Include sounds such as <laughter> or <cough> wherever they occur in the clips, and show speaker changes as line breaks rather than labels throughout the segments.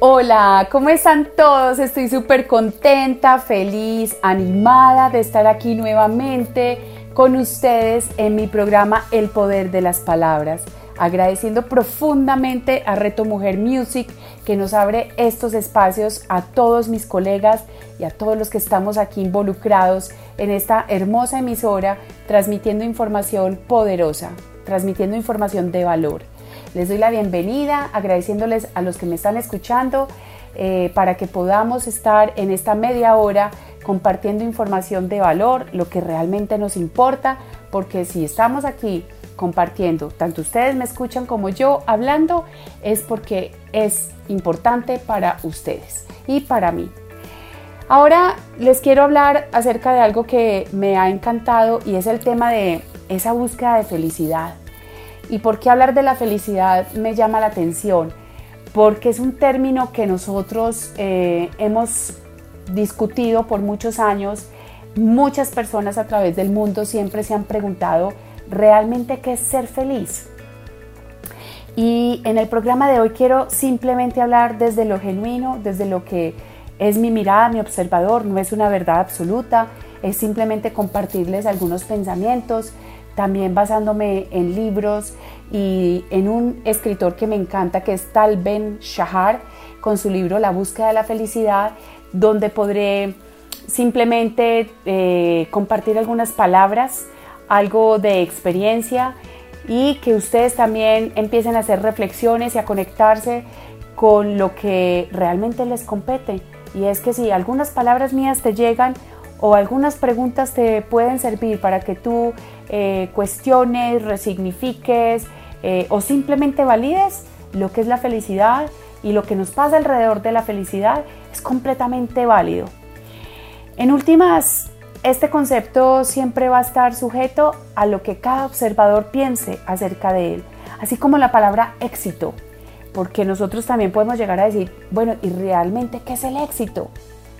Hola, ¿cómo están todos? Estoy súper contenta, feliz, animada de estar aquí nuevamente con ustedes en mi programa El Poder de las Palabras. Agradeciendo profundamente a Reto Mujer Music que nos abre estos espacios a todos mis colegas y a todos los que estamos aquí involucrados en esta hermosa emisora transmitiendo información poderosa, transmitiendo información de valor. Les doy la bienvenida, agradeciéndoles a los que me están escuchando eh, para que podamos estar en esta media hora compartiendo información de valor, lo que realmente nos importa, porque si estamos aquí compartiendo, tanto ustedes me escuchan como yo hablando, es porque es importante para ustedes y para mí. Ahora les quiero hablar acerca de algo que me ha encantado y es el tema de esa búsqueda de felicidad. ¿Y por qué hablar de la felicidad me llama la atención? Porque es un término que nosotros eh, hemos discutido por muchos años. Muchas personas a través del mundo siempre se han preguntado realmente qué es ser feliz. Y en el programa de hoy quiero simplemente hablar desde lo genuino, desde lo que es mi mirada, mi observador, no es una verdad absoluta, es simplemente compartirles algunos pensamientos, también basándome en libros y en un escritor que me encanta que es Tal Ben Shahar con su libro La búsqueda de la felicidad, donde podré simplemente eh, compartir algunas palabras, algo de experiencia y que ustedes también empiecen a hacer reflexiones y a conectarse con lo que realmente les compete. Y es que si algunas palabras mías te llegan o algunas preguntas te pueden servir para que tú eh, cuestiones, resignifiques eh, o simplemente valides lo que es la felicidad y lo que nos pasa alrededor de la felicidad es completamente válido. En últimas, este concepto siempre va a estar sujeto a lo que cada observador piense acerca de él, así como la palabra éxito, porque nosotros también podemos llegar a decir, bueno, ¿y realmente qué es el éxito?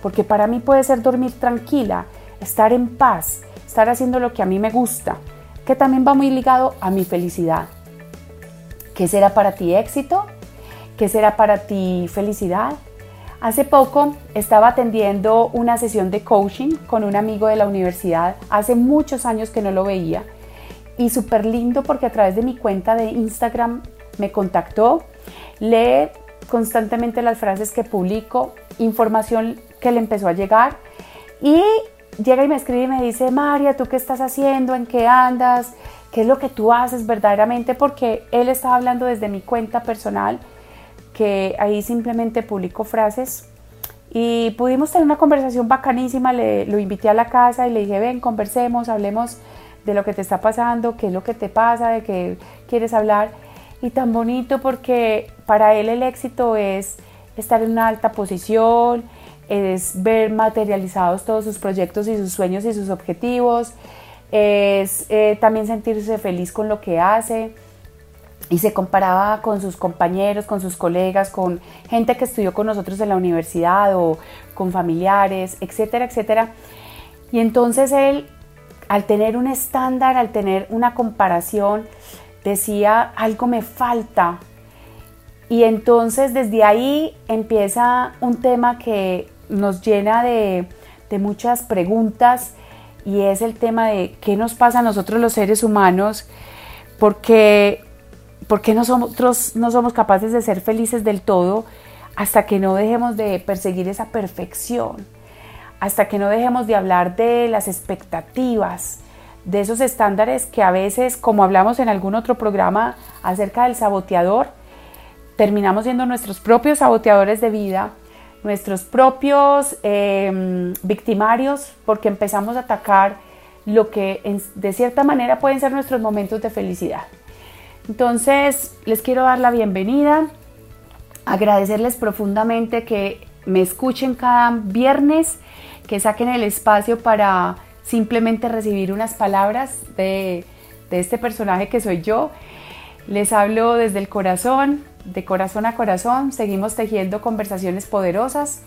Porque para mí puede ser dormir tranquila, estar en paz, estar haciendo lo que a mí me gusta, que también va muy ligado a mi felicidad. ¿Qué será para ti éxito? ¿Qué será para ti felicidad? Hace poco estaba atendiendo una sesión de coaching con un amigo de la universidad, hace muchos años que no lo veía, y súper lindo porque a través de mi cuenta de Instagram me contactó, lee constantemente las frases que publico, información que le empezó a llegar y llega y me escribe y me dice, María, ¿tú qué estás haciendo? ¿En qué andas? ¿Qué es lo que tú haces verdaderamente? Porque él estaba hablando desde mi cuenta personal, que ahí simplemente publico frases y pudimos tener una conversación bacanísima, le, lo invité a la casa y le dije, ven, conversemos, hablemos de lo que te está pasando, qué es lo que te pasa, de qué quieres hablar. Y tan bonito porque para él el éxito es estar en una alta posición, es ver materializados todos sus proyectos y sus sueños y sus objetivos, es eh, también sentirse feliz con lo que hace y se comparaba con sus compañeros, con sus colegas, con gente que estudió con nosotros en la universidad o con familiares, etcétera, etcétera. Y entonces él, al tener un estándar, al tener una comparación, decía, algo me falta. Y entonces desde ahí empieza un tema que nos llena de, muchas preguntas y es el tema de qué nos pasa a nosotros los seres humanos, porque, porque nosotros no somos capaces de ser felices del todo hasta que no dejemos de perseguir esa perfección, hasta que no dejemos de hablar de las expectativas, de esos estándares que a veces, como hablamos en algún otro programa acerca del saboteador, terminamos siendo nuestros propios saboteadores de vida nuestros propios em, victimarios porque empezamos a atacar lo que de cierta manera pueden ser nuestros momentos de felicidad. Entonces, les quiero dar la bienvenida, agradecerles profundamente que me escuchen cada viernes que saquen el espacio para simplemente recibir unas palabras de, de este personaje que soy yo. Les hablo desde el corazón, de corazón a corazón, seguimos tejiendo conversaciones poderosas,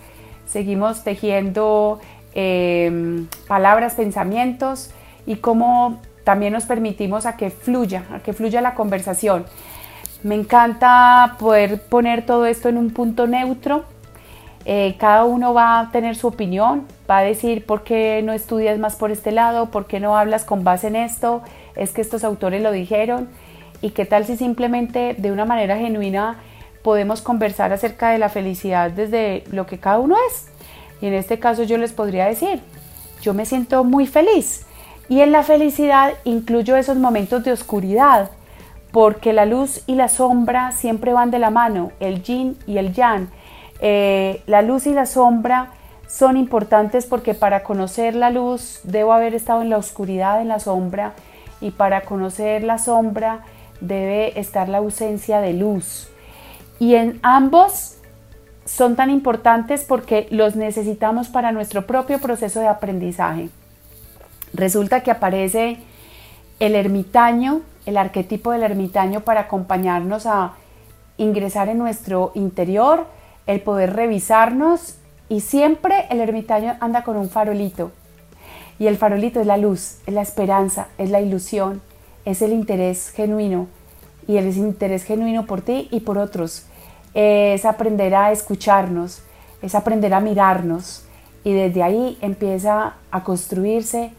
seguimos tejiendo em, palabras, pensamientos y cómo también nos permitimos a que fluya, a que fluya la conversación. Me encanta poder poner todo esto en un punto neutro. Eh, cada uno va a tener su opinión, va a decir por qué no estudias más por este lado, por qué no hablas con base en esto, es que estos autores lo dijeron y qué tal si simplemente de una manera genuina podemos conversar acerca de la felicidad desde lo que cada uno es. Y en este caso yo les podría decir, yo me siento muy feliz y en la felicidad incluyo esos momentos de oscuridad, porque la luz y la sombra siempre van de la mano, el yin y el yang. Eh, la luz y la sombra son importantes porque para conocer la luz debo haber estado en la oscuridad, en la sombra, y para conocer la sombra debe estar la ausencia de luz. Y en ambos son tan importantes porque los necesitamos para nuestro propio proceso de aprendizaje. Resulta que aparece el ermitaño, el arquetipo del ermitaño para acompañarnos a ingresar en nuestro interior, el poder revisarnos y siempre el ermitaño anda con un farolito. Y el farolito es la luz, es la esperanza, es la ilusión, es el interés genuino. Y el interés genuino por ti y por otros. Es aprender a escucharnos, es aprender a mirarnos. Y desde ahí empieza a construirse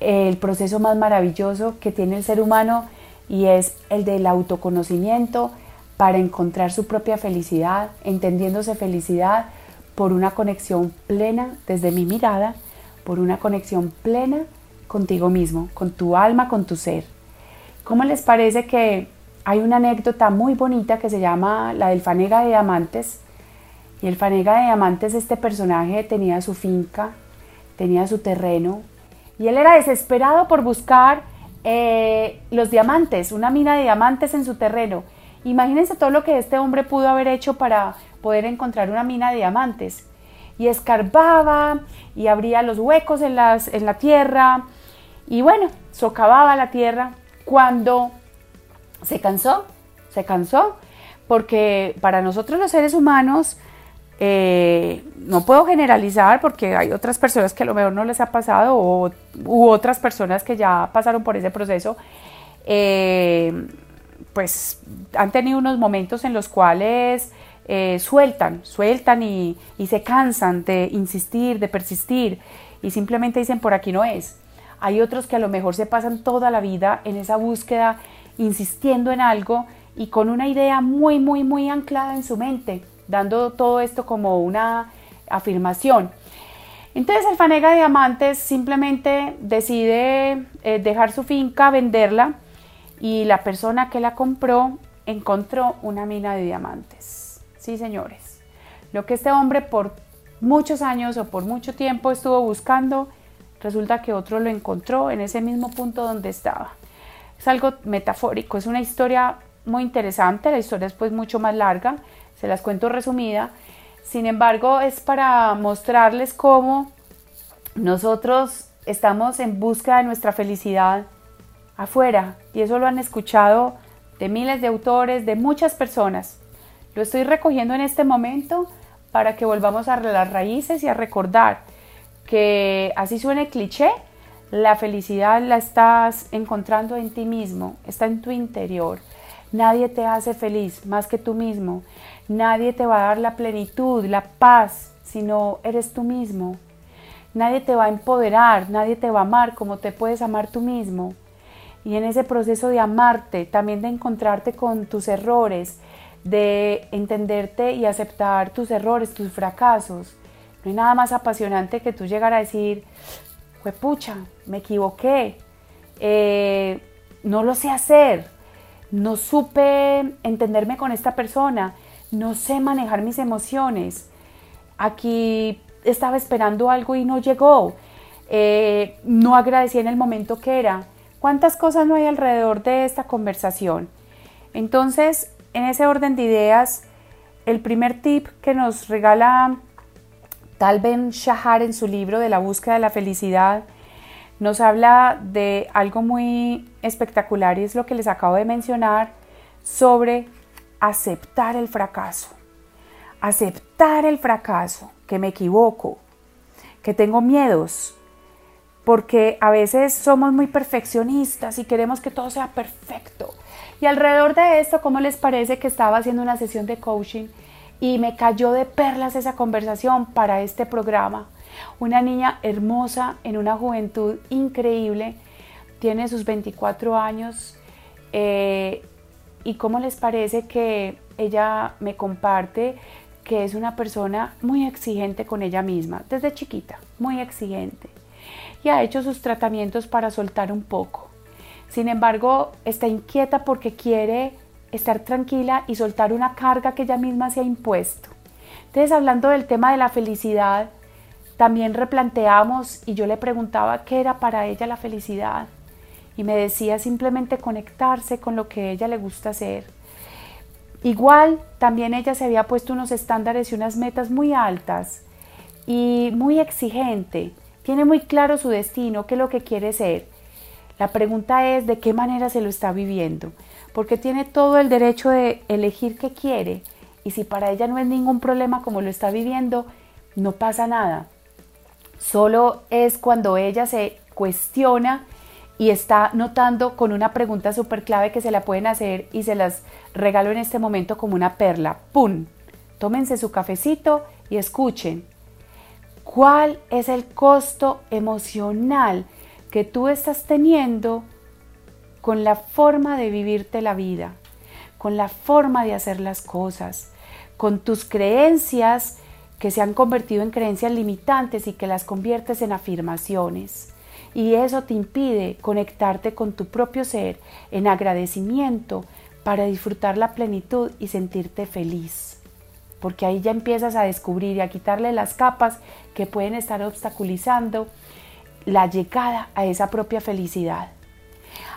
el proceso más maravilloso que tiene el ser humano y es el del autoconocimiento para encontrar su propia felicidad, entendiéndose felicidad por una conexión plena desde mi mirada, por una conexión plena contigo mismo, con tu alma, con tu ser. ¿Cómo les parece que hay una anécdota muy bonita que se llama la del Fanega de Diamantes? Y el Fanega de Diamantes, este personaje tenía su finca, tenía su terreno, y él era desesperado por buscar eh, los diamantes, una mina de diamantes en su terreno. Imagínense todo lo que este hombre pudo haber hecho para poder encontrar una mina de diamantes. Y escarbaba y abría los huecos en, las, en la tierra y bueno, socavaba la tierra cuando se cansó, se cansó, porque para nosotros los seres humanos eh, no puedo generalizar porque hay otras personas que a lo mejor no les ha pasado o, u otras personas que ya pasaron por ese proceso, eh, pues han tenido unos momentos en los cuales eh, sueltan, sueltan y, y se cansan de insistir, de persistir y simplemente dicen por aquí no es. Hay otros que a lo mejor se pasan toda la vida en esa búsqueda, insistiendo en algo y con una idea muy, muy, muy anclada en su mente dando todo esto como una afirmación. Entonces el Fanega Diamantes simplemente decide eh, dejar su finca, venderla y la persona que la compró encontró una mina de diamantes. Sí, señores. Lo que este hombre por muchos años o por mucho tiempo estuvo buscando, resulta que otro lo encontró en ese mismo punto donde estaba. Es algo metafórico, es una historia muy interesante, la historia es pues mucho más larga, se las cuento resumida. Sin embargo, es para mostrarles cómo nosotros estamos en busca de nuestra felicidad afuera. Y eso lo han escuchado de miles de autores, de muchas personas. Lo estoy recogiendo en este momento para que volvamos a las raíces y a recordar que así suene cliché, la felicidad la estás encontrando en ti mismo, está en tu interior. Nadie te hace feliz más que tú mismo. Nadie te va a dar la plenitud, la paz, si no eres tú mismo. Nadie te va a empoderar, nadie te va a amar como te puedes amar tú mismo. Y en ese proceso de amarte, también de encontrarte con tus errores, de entenderte y aceptar tus errores, tus fracasos. No hay nada más apasionante que tú llegar a decir, pucha, me equivoqué, eh, no lo sé hacer, no supe entenderme con esta persona, no sé manejar mis emociones, aquí estaba esperando algo y no llegó, eh, no agradecí en el momento que era. ¿Cuántas cosas no hay alrededor de esta conversación? Entonces, en ese orden de ideas, el primer tip que nos regala Tal Ben Shahar en su libro de la búsqueda de la felicidad nos habla de algo muy espectacular y es lo que les acabo de mencionar sobre aceptar el fracaso. Aceptar el fracaso, que me equivoco, que tengo miedos, porque a veces somos muy perfeccionistas y queremos que todo sea perfecto. Y alrededor de esto, ¿cómo les parece que estaba haciendo una sesión de coaching y me cayó de perlas esa conversación para este programa? Una niña hermosa en una juventud increíble, tiene sus 24 años. Eh, ¿Y cómo les parece que ella me comparte que es una persona muy exigente con ella misma, desde chiquita, muy exigente? Y ha hecho sus tratamientos para soltar un poco. Sin embargo, está inquieta porque quiere estar tranquila y soltar una carga que ella misma se ha impuesto. Entonces, hablando del tema de la felicidad, también replanteamos y yo le preguntaba qué era para ella la felicidad y me decía simplemente conectarse con lo que a ella le gusta hacer. Igual también ella se había puesto unos estándares y unas metas muy altas y muy exigente. Tiene muy claro su destino, qué es lo que quiere ser. La pregunta es de qué manera se lo está viviendo, porque tiene todo el derecho de elegir qué quiere y si para ella no es ningún problema como lo está viviendo, no pasa nada. Solo es cuando ella se cuestiona y está notando con una pregunta súper clave que se la pueden hacer y se las regalo en este momento como una perla. ¡Pum! Tómense su cafecito y escuchen. ¿Cuál es el costo emocional que tú estás teniendo con la forma de vivirte la vida, con la forma de hacer las cosas, con tus creencias que se han convertido en creencias limitantes y que las conviertes en afirmaciones. Y eso te impide conectarte con tu propio ser en agradecimiento para disfrutar la plenitud y sentirte feliz. Porque ahí ya empiezas a descubrir y a quitarle las capas que pueden estar obstaculizando la llegada a esa propia felicidad.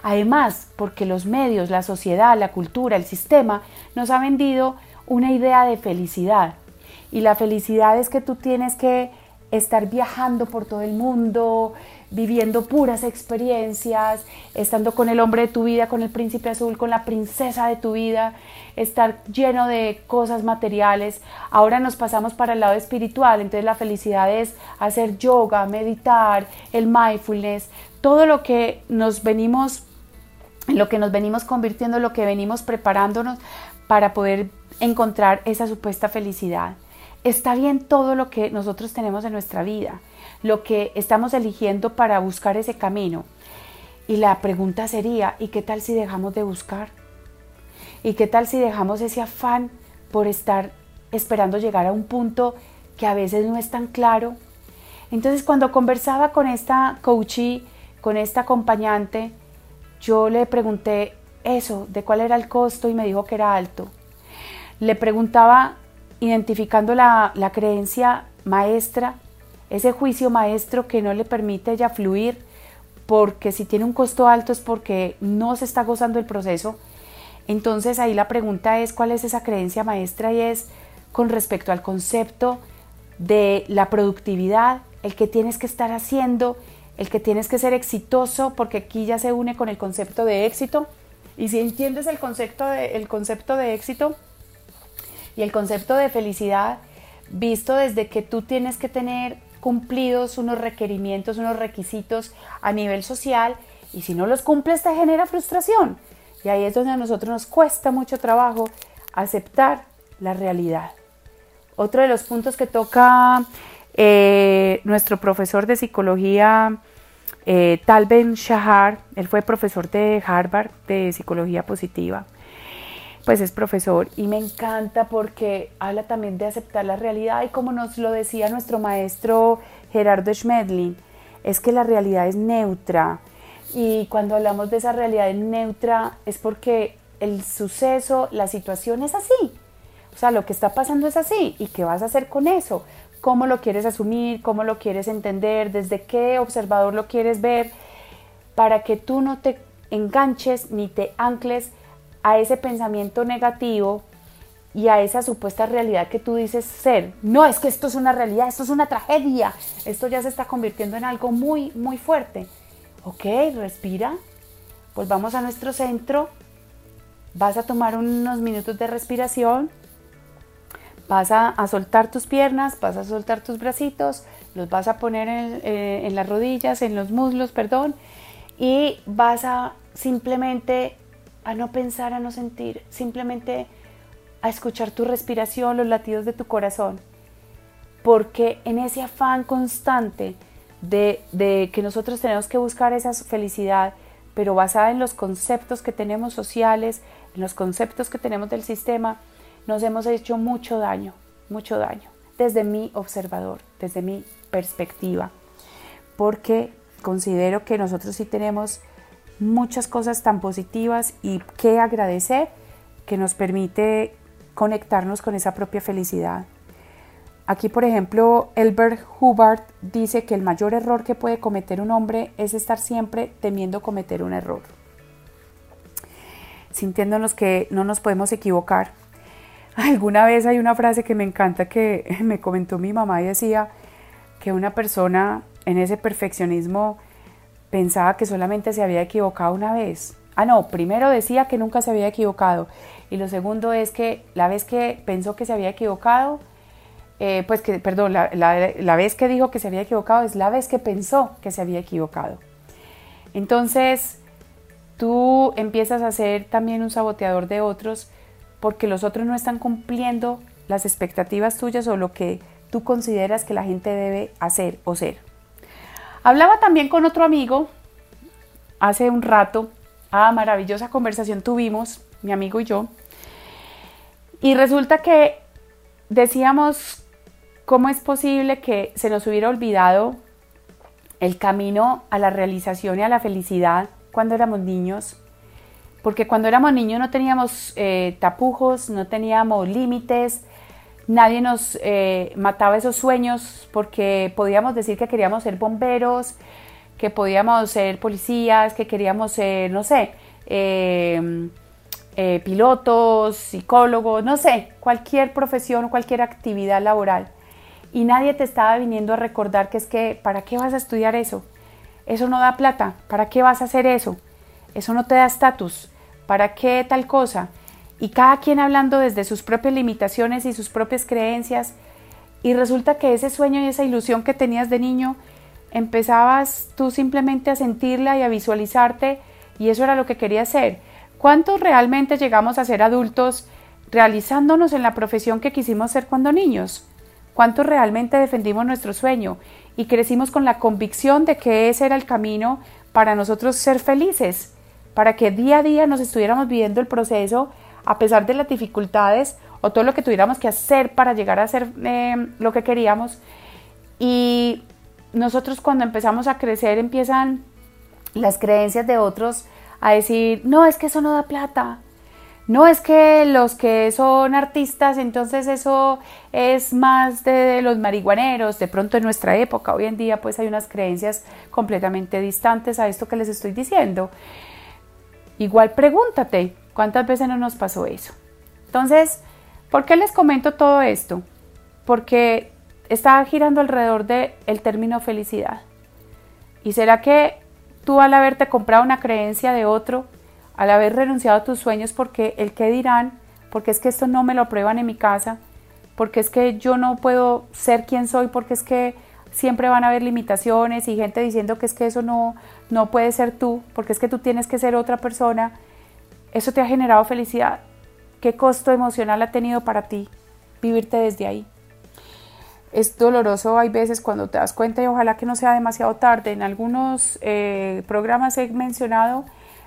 Además, porque los medios, la sociedad, la cultura, el sistema nos ha vendido una idea de felicidad y la felicidad es que tú tienes que estar viajando por todo el mundo, viviendo puras experiencias, estando con el hombre de tu vida, con el príncipe azul, con la princesa de tu vida, estar lleno de cosas materiales. Ahora nos pasamos para el lado espiritual, entonces la felicidad es hacer yoga, meditar, el mindfulness, todo lo que nos venimos lo que nos venimos convirtiendo, lo que venimos preparándonos para poder encontrar esa supuesta felicidad. Está bien todo lo que nosotros tenemos en nuestra vida, lo que estamos eligiendo para buscar ese camino. Y la pregunta sería, ¿y qué tal si dejamos de buscar? ¿Y qué tal si dejamos ese afán por estar esperando llegar a un punto que a veces no es tan claro? Entonces cuando conversaba con esta coachee, con esta acompañante, yo le pregunté eso, de cuál era el costo y me dijo que era alto. Le preguntaba identificando la, creencia maestra, ese juicio maestro que no le permite ella fluir, porque si tiene un costo alto es porque no se está gozando el proceso. Entonces ahí la pregunta es cuál es esa creencia maestra y es con respecto al concepto de la productividad, el que tienes que estar haciendo, el que tienes que ser exitoso, porque aquí ya se une con el concepto de éxito. Y si entiendes el concepto de, el concepto de éxito, y el concepto de felicidad visto desde que tú tienes que tener cumplidos unos requerimientos, unos requisitos a nivel social y si no los cumples te genera frustración. Y ahí es donde a nosotros nos cuesta mucho trabajo aceptar la realidad. Otro de los puntos que toca eh, nuestro profesor de psicología, eh, Tal Ben Shahar, él fue profesor de Harvard de psicología positiva pues es profesor y me encanta porque habla también de aceptar la realidad y como nos lo decía nuestro maestro Gerardo Schmedlin, es que la realidad es neutra y cuando hablamos de esa realidad neutra es porque el suceso, la situación es así. O sea, lo que está pasando es así. ¿Y qué vas a hacer con eso? ¿Cómo lo quieres asumir? ¿Cómo lo quieres entender? ¿Desde qué observador lo quieres ver? Para que tú no te enganches ni te ancles a ese pensamiento negativo y a esa supuesta realidad que tú dices ser. No, es que esto es una realidad, esto es una tragedia, esto ya se está convirtiendo en algo muy, muy fuerte. Ok, respira, volvamos a nuestro centro, vas a tomar unos minutos de respiración, vas a, soltar tus piernas, vas a soltar tus bracitos, los vas a poner en, eh, en las rodillas, en los muslos, perdón, y vas a simplemente a no pensar, a no sentir, simplemente a escuchar tu respiración, los latidos de tu corazón. Porque en ese afán constante de, de, que nosotros tenemos que buscar esa felicidad, pero basada en los conceptos que tenemos sociales, en los conceptos que tenemos del sistema, nos hemos hecho mucho daño, mucho daño, desde mi observador, desde mi perspectiva. Porque considero que nosotros sí tenemos muchas cosas tan positivas y que agradecer que nos permite conectarnos con esa propia felicidad. Aquí, por ejemplo, Elbert Hubbard dice que el mayor error que puede cometer un hombre es estar siempre temiendo cometer un error, sintiéndonos que no nos podemos equivocar. Alguna vez hay una frase que me encanta que <laughs> me comentó mi mamá y decía que una persona en ese perfeccionismo pensaba que solamente se había equivocado una vez. Ah, no, primero decía que nunca se había equivocado. Y lo segundo es que la vez que pensó que se había equivocado, eh, pues que, perdón, la, la, vez que dijo que se había equivocado es la vez que pensó que se había equivocado. Entonces, tú empiezas a ser también un saboteador de otros porque los otros no están cumpliendo las expectativas tuyas o lo que tú consideras que la gente debe hacer o ser. Hablaba también con otro amigo hace un rato. Ah, maravillosa conversación tuvimos, mi amigo y yo. Y resulta que decíamos cómo es posible que se nos hubiera olvidado el camino a la realización y a la felicidad cuando éramos niños. Porque cuando éramos niños no teníamos eh, tapujos, no teníamos límites, nadie nos eh, mataba esos sueños porque podíamos decir que queríamos ser bomberos, que podíamos ser policías, que queríamos ser, no sé, em, eh, pilotos, psicólogos, no sé, cualquier profesión, cualquier actividad laboral. Y nadie te estaba viniendo a recordar que es que, ¿para qué vas a estudiar eso? Eso no da plata, ¿para qué vas a hacer eso? Eso no te da estatus, ¿para qué tal cosa? y cada quien hablando desde sus propias limitaciones y sus propias creencias, y resulta que ese sueño y esa ilusión que tenías de niño, empezabas tú simplemente a sentirla y a visualizarte, y eso era lo que querías ser. ¿Cuántos realmente llegamos a ser adultos realizándonos en la profesión que quisimos ser cuando niños? ¿Cuántos realmente defendimos nuestro sueño y crecimos con la convicción de que ese era el camino para nosotros ser felices? Para que día a día nos estuviéramos viviendo el proceso a pesar de las dificultades o todo lo que tuviéramos que hacer para llegar a hacer eh, lo que queríamos. Y nosotros cuando empezamos a crecer empiezan las creencias de otros a decir, no, es que eso no da plata. No es que los que son artistas, entonces eso es más de los marihuaneros, de pronto en nuestra época, hoy en día pues hay unas creencias completamente distantes a esto que les estoy diciendo. Igual pregúntate, ¿Cuántas veces no nos pasó eso? Entonces, ¿por qué les comento todo esto? Porque está girando alrededor del el término felicidad. ¿Y será que tú al haberte comprado una creencia de otro, al haber renunciado a tus sueños porque el que dirán, porque es que esto no me lo aprueban en mi casa, porque es que yo no puedo ser quien soy, porque es que siempre van a haber limitaciones y gente diciendo que es que eso no, no puede ser tú, porque es que tú tienes que ser otra persona ¿Eso te ha generado felicidad? ¿Qué costo emocional ha tenido para ti vivirte desde ahí? Es doloroso, hay veces cuando te das cuenta y ojalá que no sea demasiado tarde. En algunos eh, programas he mencionado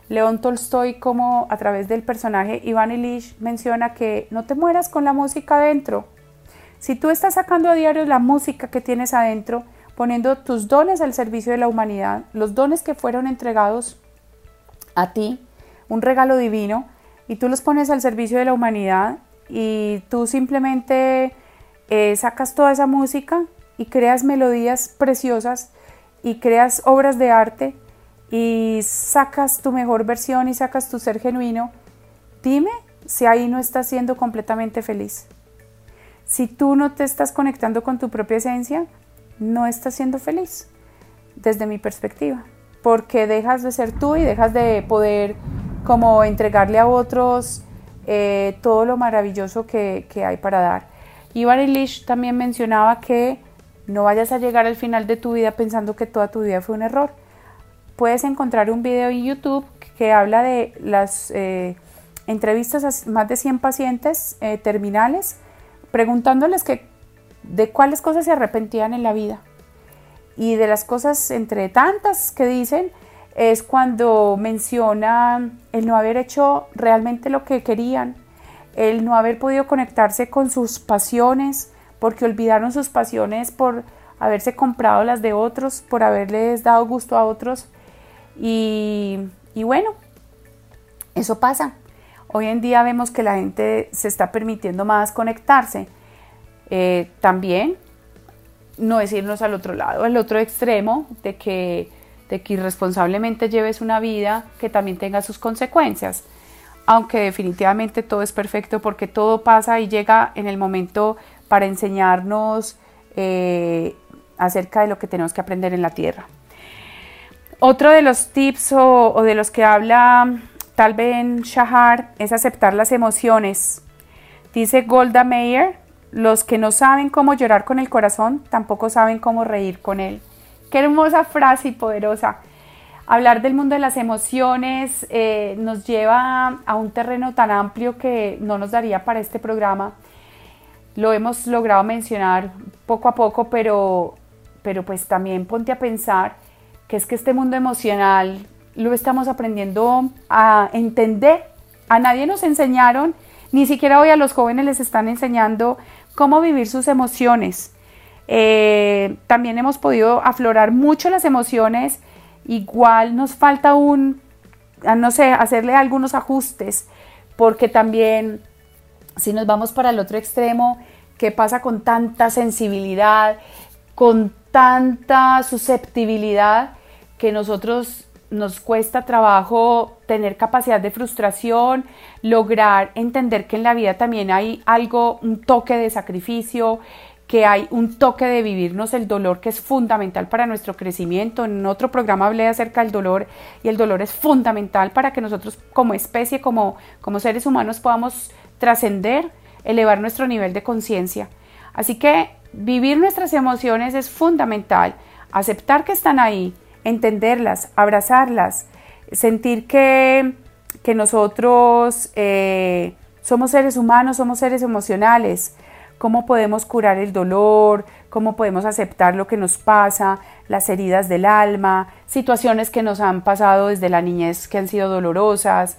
León Tolstoy como a través del personaje Iván Ilich menciona que no te mueras con la música adentro. Si tú estás sacando a diario la música que tienes adentro, poniendo tus dones al servicio de la humanidad, los dones que fueron entregados a ti, un regalo divino y tú los pones al servicio de la humanidad y tú simplemente eh, sacas toda esa música y creas melodías preciosas y creas obras de arte y sacas tu mejor versión y sacas tu ser genuino, dime si ahí no estás siendo completamente feliz? Si tú no te estás conectando con tu propia esencia, no estás siendo feliz, desde mi perspectiva, porque dejas de ser tú y dejas de poder como entregarle a otros eh, todo lo maravilloso que, hay para dar. Ivan Illich también mencionaba que no vayas a llegar al final de tu vida pensando que toda tu vida fue un error. Puedes encontrar un video en YouTube que habla de las eh, entrevistas a más de 100 pacientes eh, terminales, preguntándoles que, de cuáles cosas se arrepentían en la vida. Y de las cosas, entre tantas que dicen, es cuando menciona el no haber hecho realmente lo que querían, el no haber podido conectarse con sus pasiones, porque olvidaron sus pasiones por haberse comprado las de otros, por haberles dado gusto a otros. Y, bueno, eso pasa. Hoy en día vemos que la gente se está permitiendo más conectarse. Eh, también no es irnos al otro lado, al otro extremo de que de que irresponsablemente lleves una vida que también tenga sus consecuencias. Aunque definitivamente todo es perfecto porque todo pasa y llega en el momento para enseñarnos eh, acerca de lo que tenemos que aprender en la tierra. Otro de los tips o, o de los que habla Tal Ben Shahar es aceptar las emociones. Dice Golda Meir, los que no saben cómo llorar con el corazón tampoco saben cómo reír con él. Qué hermosa frase y poderosa. Hablar del mundo de las emociones eh, nos lleva a un terreno tan amplio que no nos daría para este programa. Lo hemos logrado mencionar poco a poco, pero, pero pues también ponte a pensar que es que este mundo emocional lo estamos aprendiendo a entender. A nadie nos enseñaron, ni siquiera hoy a los jóvenes les están enseñando cómo vivir sus emociones. Eh, también hemos podido aflorar mucho las emociones. Igual nos falta un, no sé, hacerle algunos ajustes, porque también si nos vamos para el otro extremo, ¿qué pasa con tanta sensibilidad, con tanta susceptibilidad que nosotros nos cuesta trabajo tener capacidad de frustración, lograr entender que en la vida también hay algo, un toque de sacrificio, que hay un toque de vivirnos el dolor que es fundamental para nuestro crecimiento. En otro programa hablé acerca del dolor y el dolor es fundamental para que nosotros como especie, como, como seres humanos podamos trascender, elevar nuestro nivel de conciencia. Así que vivir nuestras emociones es fundamental, aceptar que están ahí, entenderlas, abrazarlas, sentir que, que nosotros eh, somos seres humanos, somos seres emocionales, cómo podemos curar el dolor, cómo podemos aceptar lo que nos pasa, las heridas del alma, situaciones que nos han pasado desde la niñez que han sido dolorosas,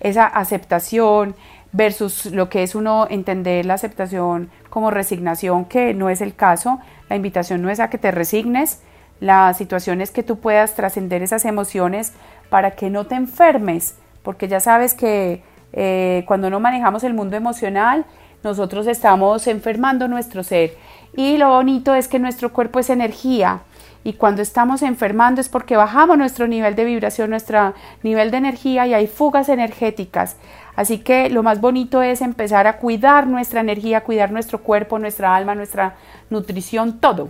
esa aceptación versus lo que es uno entender la aceptación como resignación, que no es el caso. La invitación no es a que te resignes, la situación es que tú puedas trascender esas emociones para que no te enfermes, porque ya sabes que eh, cuando no manejamos el mundo emocional, nosotros estamos enfermando nuestro ser. Y lo bonito es que nuestro cuerpo es energía. Y cuando estamos enfermando es porque bajamos nuestro nivel de vibración, nuestro nivel de energía y hay fugas energéticas. Así que lo más bonito es empezar a cuidar nuestra energía, cuidar nuestro cuerpo, nuestra alma, nuestra nutrición, todo.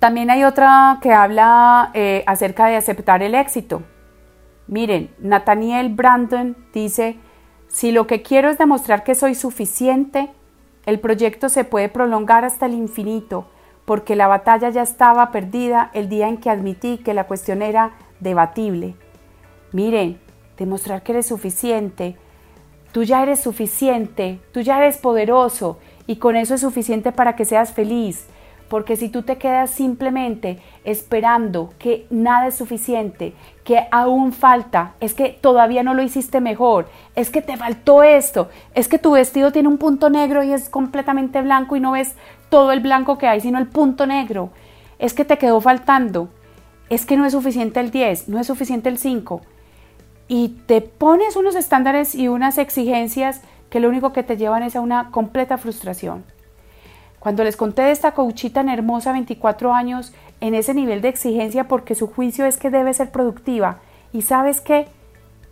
También hay otra que habla eh, acerca de aceptar el éxito. Miren, Nathaniel Brandon dice, si lo que quiero es demostrar que soy suficiente, el proyecto se puede prolongar hasta el infinito, porque la batalla ya estaba perdida el día en que admití que la cuestión era debatible. Miren, demostrar que eres suficiente, tú ya eres suficiente, tú ya eres poderoso y con eso es suficiente para que seas feliz. Porque si tú te quedas simplemente esperando que nada es suficiente, que aún falta, es que todavía no lo hiciste mejor, es que te faltó esto, es que tu vestido tiene un punto negro y es completamente blanco y no ves todo el blanco que hay, sino el punto negro, es que te quedó faltando, es que no es suficiente el 10, no es suficiente el 5. Y te pones unos estándares y unas exigencias que lo único que te llevan es a una completa frustración. Cuando les conté de esta coachita tan hermosa, 24 años, en ese nivel de exigencia porque su juicio es que debe ser productiva. Y sabes qué?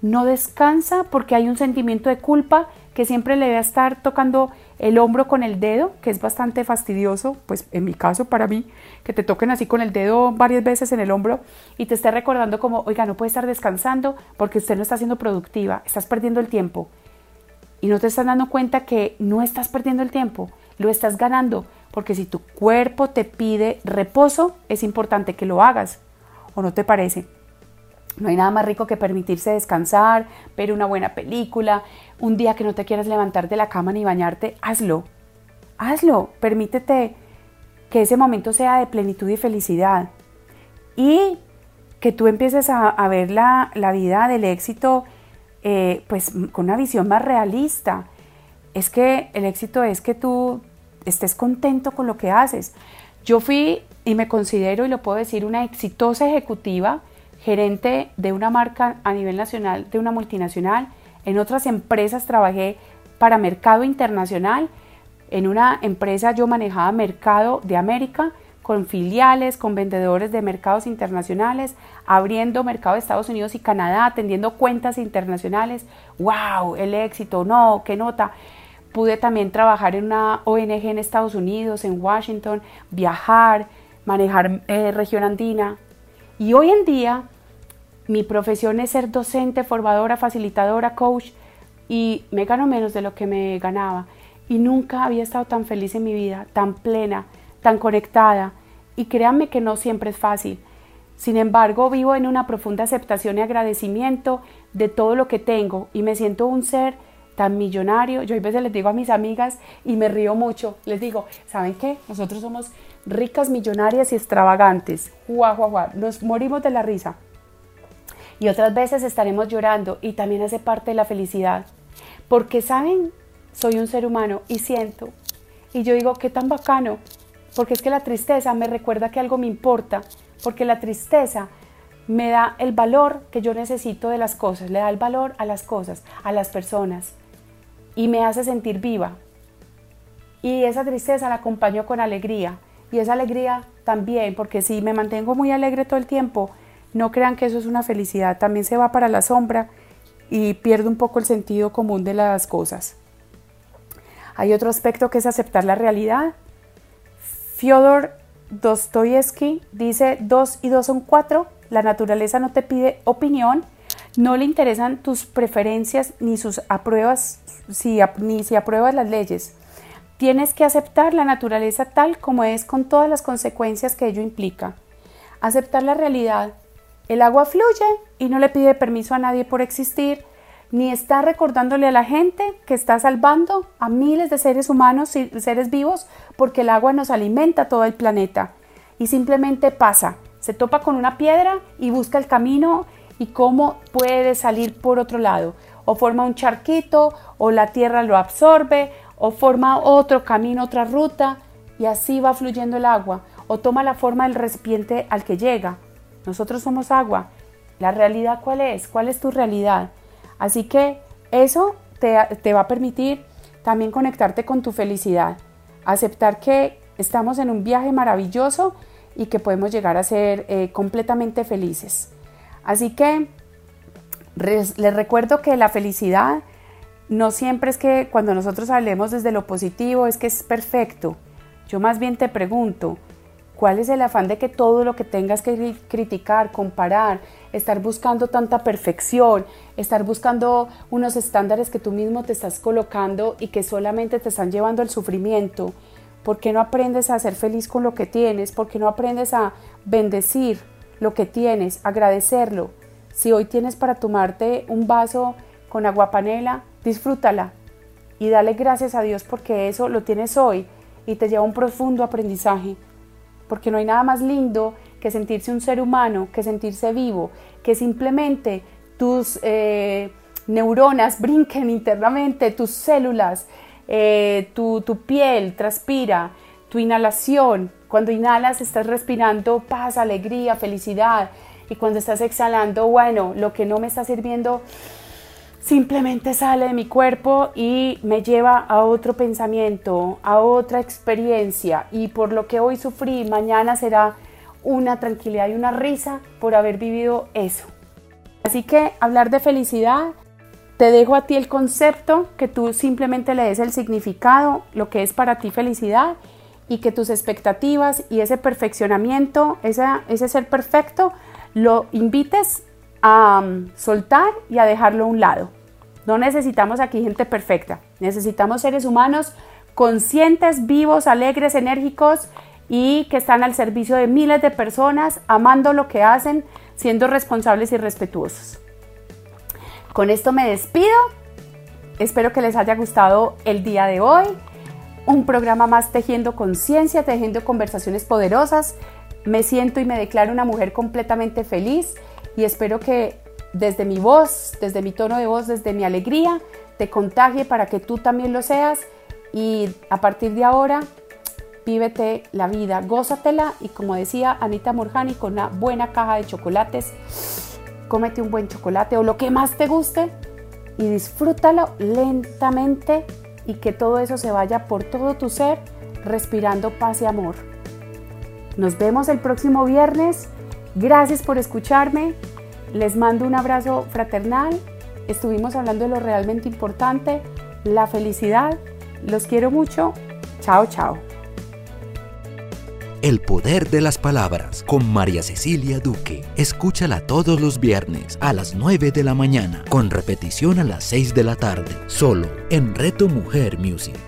no descansa porque hay un sentimiento de culpa que siempre le debe estar tocando el hombro con el dedo, que es bastante fastidioso, pues en mi caso para mí, que te toquen así con el dedo varias veces en el hombro y te esté recordando como, oiga, no puede estar descansando porque usted no está siendo productiva, estás perdiendo el tiempo. Y no te estás dando cuenta que no estás perdiendo el tiempo, lo estás ganando, porque si tu cuerpo te pide reposo, es importante que lo hagas, ¿o no te parece? No hay nada más rico que permitirse descansar, ver una buena película, un día que no te quieras levantar de la cama ni bañarte, hazlo. Hazlo, permítete que ese momento sea de plenitud y felicidad. Y que tú empieces a, ver la, vida del éxito eh, pues con una visión más realista. Es que el éxito es que tú estés contento con lo que haces. Yo fui y me considero, y lo puedo decir, una exitosa ejecutiva gerente de una marca a nivel nacional, de una multinacional. En otras empresas trabajé para mercado internacional. En una empresa yo manejaba mercado de América con filiales, con vendedores de mercados internacionales, abriendo mercado de Estados Unidos y Canadá, atendiendo cuentas internacionales. ¡Wow! El éxito, no, qué nota. Pude también trabajar en una ONG en Estados Unidos, en Washington, viajar, manejar eh, región andina, y hoy en día mi profesión es ser docente, formadora, facilitadora, coach y me gano menos de lo que me ganaba. Y nunca había estado tan feliz en mi vida, tan plena, tan conectada. Y créanme que no siempre es fácil. Sin embargo, vivo en una profunda aceptación y agradecimiento de todo lo que tengo y me siento un ser tan millonario. Yo a veces les digo a mis amigas y me río mucho. Les digo, ¿saben qué? Nosotros somos ricas, millonarias y extravagantes. Guau, Nos morimos de la risa. Y otras veces estaremos llorando y también hace parte de la felicidad. Porque, ¿saben? Soy un ser humano y siento. Y yo digo, qué tan bacano. Porque es que la tristeza me recuerda que algo me importa. Porque la tristeza me da el valor que yo necesito de las cosas. Le da el valor a las cosas, a las personas. Y me hace sentir viva. Y esa tristeza la acompaño con alegría y esa alegría también, porque si me mantengo muy alegre todo el tiempo, no crean que eso es una felicidad, también se va para la sombra y pierde un poco el sentido común de las cosas. Hay otro aspecto que es aceptar la realidad. Fyodor Dostoyevsky dice, dos y dos son cuatro, la naturaleza no te pide opinión, no le interesan tus preferencias ni sus apruebas, si, ni si apruebas las leyes. Tienes que aceptar la naturaleza tal como es con todas las consecuencias que ello implica. Aceptar la realidad. El agua fluye y no le pide permiso a nadie por existir, ni está recordándole a la gente que está salvando a miles de seres humanos y seres vivos porque el agua nos alimenta todo el planeta. Y simplemente pasa, se topa con una piedra y busca el camino y cómo puede salir por otro lado. O forma un charquito, o la tierra lo absorbe, o forma otro camino, otra ruta y así va fluyendo el agua o toma la forma del recipiente al que llega. Nosotros somos agua. ¿La realidad cuál es? ¿Cuál es tu realidad? Así que eso te, va a permitir también conectarte con tu felicidad, aceptar que estamos en un viaje maravilloso y que podemos llegar a ser eh, completamente felices. Así que les recuerdo que la felicidad no siempre es que cuando nosotros hablemos desde lo positivo es que es perfecto. Yo más bien te pregunto, ¿cuál es el afán de que todo lo que tengas que criticar, comparar, estar buscando tanta perfección, estar buscando unos estándares que tú mismo te estás colocando y que solamente te están llevando al sufrimiento? ¿Por qué no aprendes a ser feliz con lo que tienes? ¿Por qué no aprendes a bendecir lo que tienes, agradecerlo? Si hoy tienes para tomarte un vaso con agua panela, disfrútala y dale gracias a Dios porque eso lo tienes hoy y te lleva a un profundo aprendizaje. Porque no hay nada más lindo que sentirse un ser humano, que sentirse vivo, que simplemente tus eh, neuronas <laughs> brinquen internamente, tus células, eh, tu, tu piel transpira, tu inhalación. Cuando inhalas estás respirando paz, alegría, felicidad. Y cuando estás exhalando, bueno, lo que no me está sirviendo simplemente sale de mi cuerpo y me lleva a otro pensamiento, a otra experiencia y por lo que hoy sufrí, mañana será una tranquilidad y una risa por haber vivido eso. Así que hablar de felicidad, te dejo a ti el concepto, que tú simplemente le des el significado, lo que es para ti felicidad y que tus expectativas y ese perfeccionamiento, ese ser perfecto, lo invites a mm, soltar y a dejarlo a un lado. No necesitamos aquí gente perfecta, necesitamos seres humanos conscientes, vivos, alegres, enérgicos y que están al servicio de miles de personas, amando lo que hacen, siendo responsables y respetuosos. Con esto me despido. Espero que les haya gustado el día de hoy. Un programa más tejiendo conciencia, tejiendo conversaciones poderosas. Me siento y me declaro una mujer completamente feliz y espero que desde mi voz, desde mi tono de voz, desde mi alegría, te contagie para que tú también lo seas y a partir de ahora vívete la vida, gózatela y como decía Anita Morjani, con una buena caja de chocolates, cómete un buen chocolate o lo que más te guste y disfrútalo lentamente y que todo eso se vaya por todo tu ser respirando paz y amor. Nos vemos el próximo viernes. Gracias por escucharme. Les mando un abrazo fraternal. Estuvimos hablando de lo realmente importante, la felicidad. Los quiero mucho. Chao, chao.
El poder de las palabras con María Cecilia Duque. Escúchala todos los viernes a las 9 de la mañana, con repetición a las 6 de la tarde, solo en Reto Mujer Music.